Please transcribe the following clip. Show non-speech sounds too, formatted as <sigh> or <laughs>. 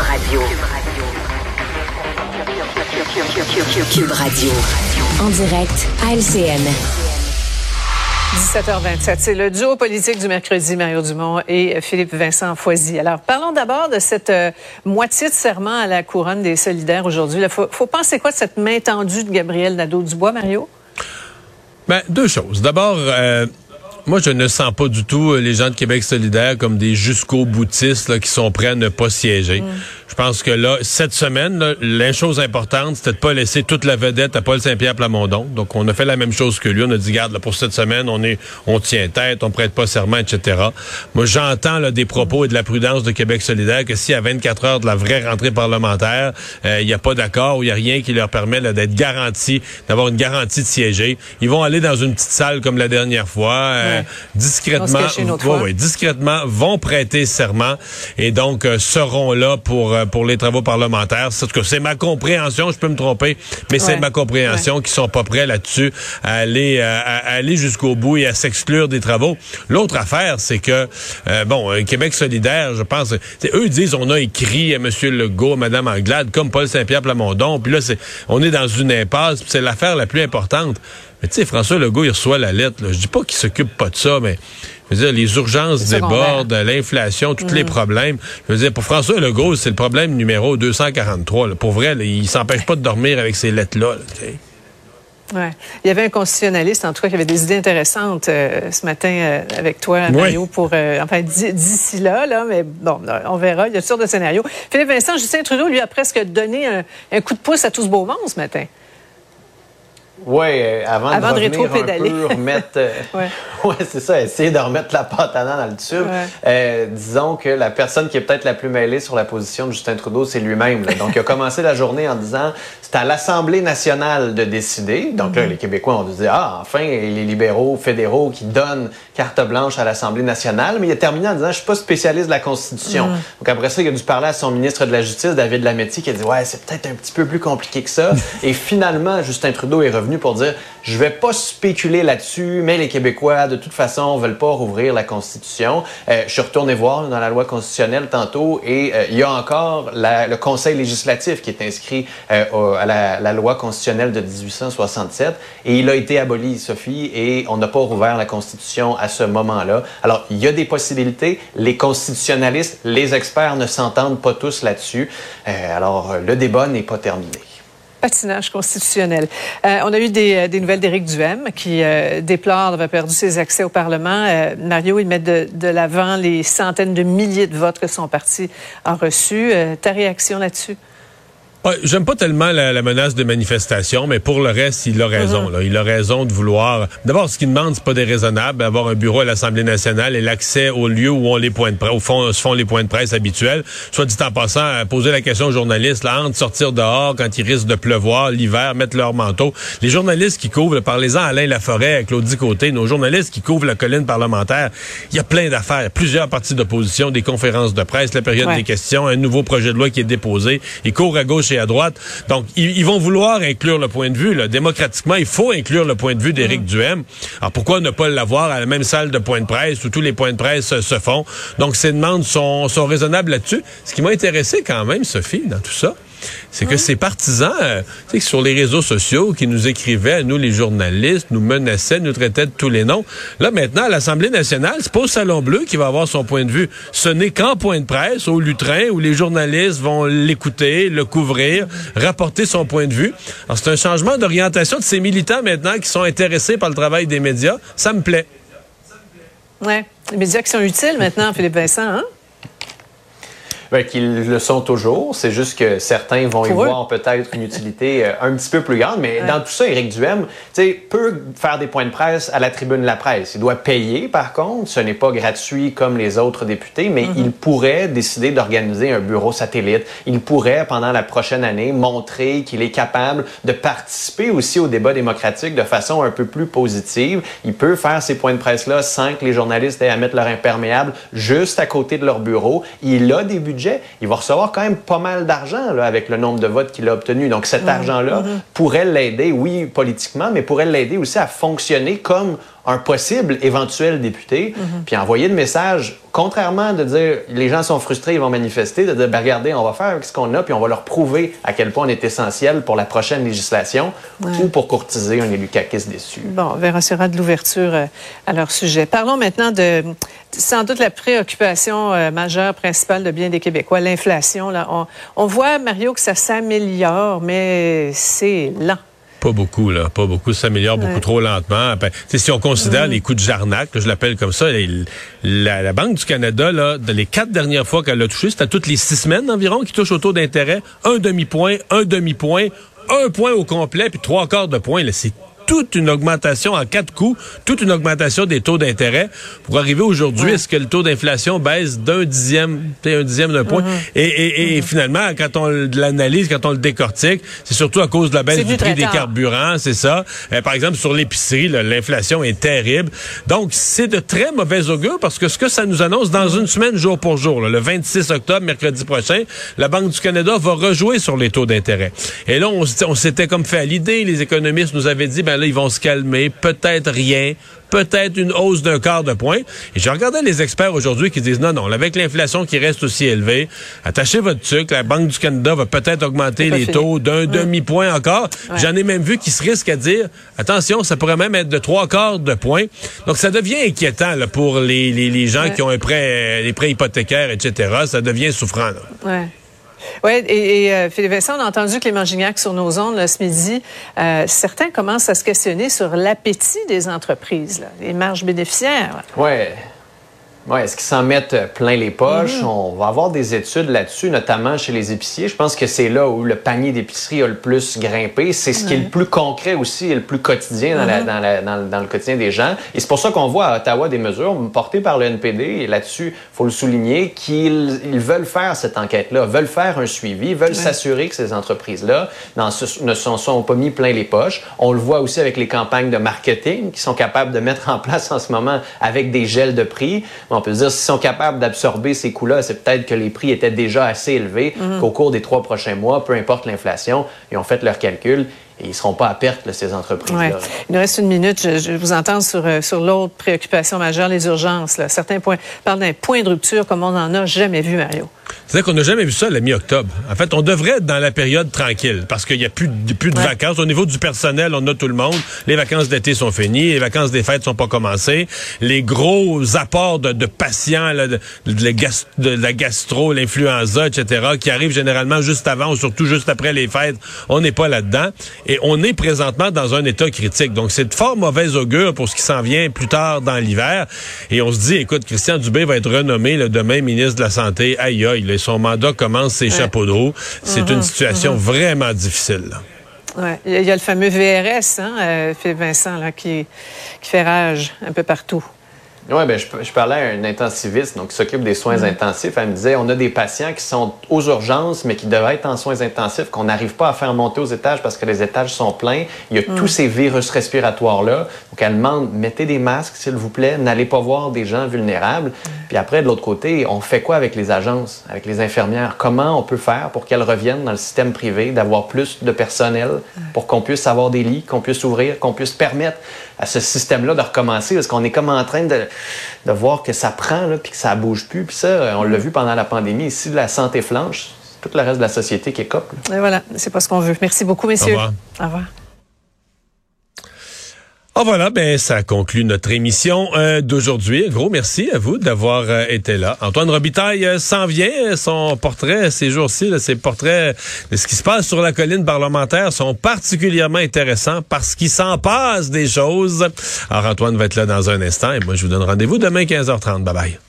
Radio. Cube Radio. En direct à LCN. 17h27, c'est le duo politique du mercredi, Mario Dumont et Philippe Vincent Foisy. Alors, parlons d'abord de cette euh, moitié de serment à la couronne des solidaires aujourd'hui. Il faut, faut penser quoi de cette main tendue de Gabriel Nadeau-Dubois, Mario? Ben, deux choses. D'abord, euh, moi, je ne sens pas du tout les gens de Québec solidaire comme des jusqu'au boutistes qui sont prêts à ne pas siéger. Mm. Je pense que là, cette semaine, la chose importante, c'était de pas laisser toute la vedette à Paul Saint-Pierre Plamondon. Donc, on a fait la même chose que lui. On a dit, garde, là, pour cette semaine, on est, on tient tête, on prête pas serment, etc. Moi, j'entends des propos et de la prudence de Québec solidaire que si à 24 heures de la vraie rentrée parlementaire, euh, il n'y a pas d'accord ou il n'y a rien qui leur permet d'être garanti, d'avoir une garantie de siéger, ils vont aller dans une petite salle comme la dernière fois, euh, discrètement, ouais, discrètement, vont prêter serment et donc euh, seront là pour euh, pour les travaux parlementaires. C'est ma compréhension, je peux me tromper, mais c'est ma compréhension qu'ils sont pas prêts là-dessus à aller euh, à, aller jusqu'au bout et à s'exclure des travaux. L'autre affaire, c'est que euh, bon, Québec solidaire, je pense, eux disent on a écrit à M. Legault, Mme Anglade, comme Paul Saint-Pierre Plamondon, puis là c'est on est dans une impasse, c'est l'affaire la plus importante. Mais tu sais, François Legault, il reçoit la lettre. Là. Je dis pas qu'il s'occupe pas de ça, mais je veux dire, les urgences débordent, l'inflation, tous les mm. problèmes. Je veux dire, pour François Legault, c'est le problème numéro 243. Pour vrai, il s'empêche pas de dormir avec ces lettres-là. ouais. Il y avait un constitutionnaliste, en tout cas, qui avait des idées intéressantes euh, ce matin euh, avec toi, Mario, pour, euh, enfin, d'ici là, là, mais bon, on verra. Il y a sortes de scénarios. Philippe Vincent, Justin Trudeau lui a presque donné un, un coup de pouce à tout ce beau monde ce matin. Oui, euh, avant, de, revenir un peu, remettre... <laughs> Euh, ouais, c'est ça, essayer de remettre la pâte à dans le tube. Euh, disons que la personne qui est peut-être la plus mêlée sur la position de Justin Trudeau, c'est lui-même. Donc, il a commencé la journée en disant c'est à l'Assemblée nationale de décider. Donc là, mhm. les Québécois ont dit ah, enfin, les libéraux fédéraux qui donnent carte blanche à l'Assemblée nationale. Mais il a terminé en disant je suis pas spécialiste de la Constitution. Mhm. Donc après ça, il a dû parler à son ministre de la Justice, David Lametti, qui a dit ouais, c'est peut-être un petit peu plus compliqué que ça. Et finalement, Justin Trudeau est revenu pour dire je vais pas spéculer là-dessus, mais les Québécois, de toute façon, veulent pas rouvrir la Constitution. Euh, je suis retourné voir dans la loi constitutionnelle tantôt et euh, il y a encore le Conseil législatif qui est inscrit euh, à la, loi constitutionnelle de 1867 et il a été aboli, Sophie, et on n'a pas rouvert la Constitution à ce moment-là. Alors, il y a des possibilités. Les constitutionnalistes, les experts ne s'entendent pas tous là-dessus. alors, le débat n'est pas terminé patinage constitutionnel. Euh, on a eu des, euh, des nouvelles d'Éric Duhem qui euh, déplore d'avoir perdu ses accès au Parlement. Mario, il met de, de l'avant les centaines de milliers de votes que son parti a reçus. ta réaction là-dessus? J'aime pas tellement la, menace de manifestation, mais pour le reste, il a raison. Uh-huh. Il a raison de vouloir. D'abord, ce qu'il demande, c'est pas déraisonnable d'avoir un bureau à l'Assemblée nationale et l'accès au lieu où on les points de presse, fond, se font les points de presse habituels. Soit dit en passant, à poser la question aux journalistes, là, entre sortir dehors quand il risque de pleuvoir l'hiver, mettre leur manteau. Les journalistes qui couvrent, parlez-en Alain Laforêt, Claudie Côté, nos journalistes qui couvrent la colline parlementaire, il y a plein d'affaires, plusieurs partis d'opposition, des conférences de presse, la période des questions, un nouveau projet de loi qui est déposé. Ils courent à gauche à droite. Donc, ils, vont vouloir inclure le point de vue. Là. Démocratiquement, il faut inclure le point de vue d'Éric mm. Duhem. Alors, pourquoi ne pas l'avoir à la même salle de point de presse où tous les points de presse se font? Donc, ces demandes sont, sont raisonnables là-dessus. Ce qui m'a intéressé quand même, Sophie, dans tout ça, c'est que ces partisans, euh, sur les réseaux sociaux, qui nous écrivaient, nous les journalistes, nous menaçaient, nous traitaient de tous les noms. Là, maintenant, à l'Assemblée nationale, c'est pas au Salon Bleu qui va avoir son point de vue. Ce n'est qu'en point de presse, au lutrin, où les journalistes vont l'écouter, le couvrir, rapporter son point de vue. Alors, c'est un changement d'orientation de ces militants maintenant qui sont intéressés par le travail des médias. Ça me plaît. Ouais. Les médias qui sont utiles maintenant, Philippe Vincent, hein? Ben, qu'ils le sont toujours. C'est juste que certains vont y voir peut-être une utilité euh, un petit peu plus grande. Mais dans tout ça, Éric Duhem peut faire des points de presse à la tribune de la presse. Il doit payer, par contre. Ce n'est pas gratuit comme les autres députés, mais mm-hmm. il pourrait décider d'organiser un bureau satellite. Il pourrait, pendant la prochaine année, montrer qu'il est capable de participer aussi au débat démocratique de façon un peu plus positive. Il peut faire ces points de presse-là sans que les journalistes aient à mettre leur imperméable juste à côté de leur bureau. Il a des budgets il va recevoir quand même pas mal d'argent avec le nombre de votes qu'il a obtenu. Donc cet argent-là pourrait l'aider, oui, politiquement, mais pourrait l'aider aussi à fonctionner comme un possible éventuel député, mhm. puis envoyer le message, contrairement de dire les gens sont frustrés, ils vont manifester, de dire ben, regardez, on va faire ce qu'on a, puis on va leur prouver à quel point on est essentiel pour la prochaine législation ou pour courtiser un élu caquiste déçu. Bon, on verra sera de l'ouverture euh, à leur sujet. Parlons maintenant de sans doute la préoccupation euh, majeure principale de bien des Québécois, l'inflation. On, on voit, Mario, que ça s'améliore, mais c'est lent. Pas beaucoup, là. Pas beaucoup. Ça s'améliore beaucoup trop lentement. Ben, si on considère mm. les coups de jarnac, je l'appelle comme ça, la, Banque du Canada, là, les quatre dernières fois qu'elle a touché, c'était toutes les six semaines environ qui touche au taux d'intérêt. Un demi-point, un demi-point, un point au complet, puis trois quarts de point. C'est toute une augmentation en quatre coups, toute une augmentation des taux d'intérêt pour arriver aujourd'hui, est-ce que le taux d'inflation baisse d'un dixième, un dixième d'un point? Mm-hmm. Et, mm-hmm. finalement, quand on l'analyse, quand on le décortique, c'est surtout à cause de la baisse du prix des carburants, c'est ça. Euh, par exemple, sur l'épicerie, l'inflation est terrible. Donc, c'est de très mauvais augure parce que ce que ça nous annonce dans une semaine, jour pour jour, le 26 octobre, mercredi prochain, la Banque du Canada va rejouer sur les taux d'intérêt. Et là, on, s'était comme fait à l'idée, les économistes nous avaient dit, ben ils vont se calmer, peut-être rien, peut-être une hausse d'un quart de point. Et j'ai regardé les experts aujourd'hui qui disent non, non, avec l'inflation qui reste aussi élevée, attachez votre sucre, la Banque du Canada va peut-être augmenter les taux d'un demi-point encore. J'en ai même vu qui se risquent à dire, attention, ça pourrait même être de trois quarts de point. Donc ça devient inquiétant pour les, gens qui ont un prêt, les prêts hypothécaires, etc. Ça devient souffrant. Là. Oui, et, euh, Philippe Vincent, on a entendu Clément Gignac sur nos ondes ce midi. Euh, certains commencent à se questionner sur l'appétit des entreprises, les marges bénéficiaires. Oui. Oui, est-ce qu'ils s'en mettent plein les poches? Mhm. On va avoir des études là-dessus, notamment chez les épiciers. Je pense que c'est là où le panier d'épicerie a le plus grimpé. C'est ce qui est le plus concret aussi et le plus quotidien dans, mhm. dans, dans, le quotidien des gens. Et c'est pour ça qu'on voit à Ottawa des mesures portées par le NPD. Et là-dessus, il faut le souligner, qu'ils veulent faire cette enquête-là, veulent faire un suivi, veulent s'assurer que ces entreprises-là ne se sont pas mis plein les poches. On le voit aussi avec les campagnes de marketing qui sont capables de mettre en place en ce moment avec des gels de prix on peut se dire, s'ils sont capables d'absorber ces coûts-là, c'est peut-être que les prix étaient déjà assez élevés, mhm. qu'au cours des trois prochains mois, peu importe l'inflation, ils ont fait leurs calculs et ils ne seront pas à perte, ces entreprises-là. Il nous reste une minute. Je, vous entends sur, euh, sur l'autre préoccupation majeure, les urgences. Certains points parlent d'un point de rupture comme on n'en a jamais vu, Mario. C'est-à-dire qu'on n'a jamais vu ça à la mi-octobre. En fait, on devrait être dans la période tranquille parce qu'il n'y a plus, plus de vacances. Au niveau du personnel, on a tout le monde. Les vacances d'été sont finies. Les vacances des fêtes sont pas commencées. Les gros apports de, patients, de, la gastro, l'influenza, etc., qui arrivent généralement juste avant ou surtout juste après les fêtes, on n'est pas là-dedans. Et on est présentement dans un état critique. Donc, c'est de fort mauvaise augure pour ce qui s'en vient plus tard dans l'hiver. Et on se dit, écoute, Christian Dubé va être renommé le demain ministre de la Santé. Aïe, aïe, son mandat commence ses chapeaux de roue. C'est une mhm, situation mhm. vraiment difficile. Ouais. Il y a le fameux VRS, hein, euh, Philippe Vincent, là, qui, qui fait rage un peu partout. Oui, ben, je, je, parlais à un intensiviste donc, qui s'occupe des soins intensifs. Elle me disait on a des patients qui sont aux urgences, mais qui devraient être en soins intensifs, qu'on n'arrive pas à faire monter aux étages parce que les étages sont pleins. Il y a tous ces virus respiratoires-là. Donc, elle demande mettez des masques, s'il vous plaît, n'allez pas voir des gens vulnérables. Puis après, de l'autre côté, on fait quoi avec les agences, avec les infirmières? Comment on peut faire pour qu'elles reviennent dans le système privé, d'avoir plus de personnel pour qu'on puisse avoir des lits, qu'on puisse ouvrir, qu'on puisse permettre à ce système-là de recommencer? Parce qu'on est comme en train de, de voir que ça prend là, puis que ça bouge plus. Puis ça, on l'a vu pendant la pandémie. Ici, la santé flanche, tout le reste de la société qui est cop. Et voilà, c'est pas ce qu'on veut. Merci beaucoup, messieurs. Au revoir. Au revoir. Oh voilà, ben ça conclut notre émission euh, d'aujourd'hui. Gros merci à vous d'avoir euh, été là. Antoine Robitaille euh, s'en vient. Son portrait ces jours-ci, ses portraits de ce qui se passe sur la colline parlementaire sont particulièrement intéressants parce qu'il s'en passe des choses. Alors Antoine va être là dans un instant et moi je vous donne rendez-vous demain 15h30. Bye bye.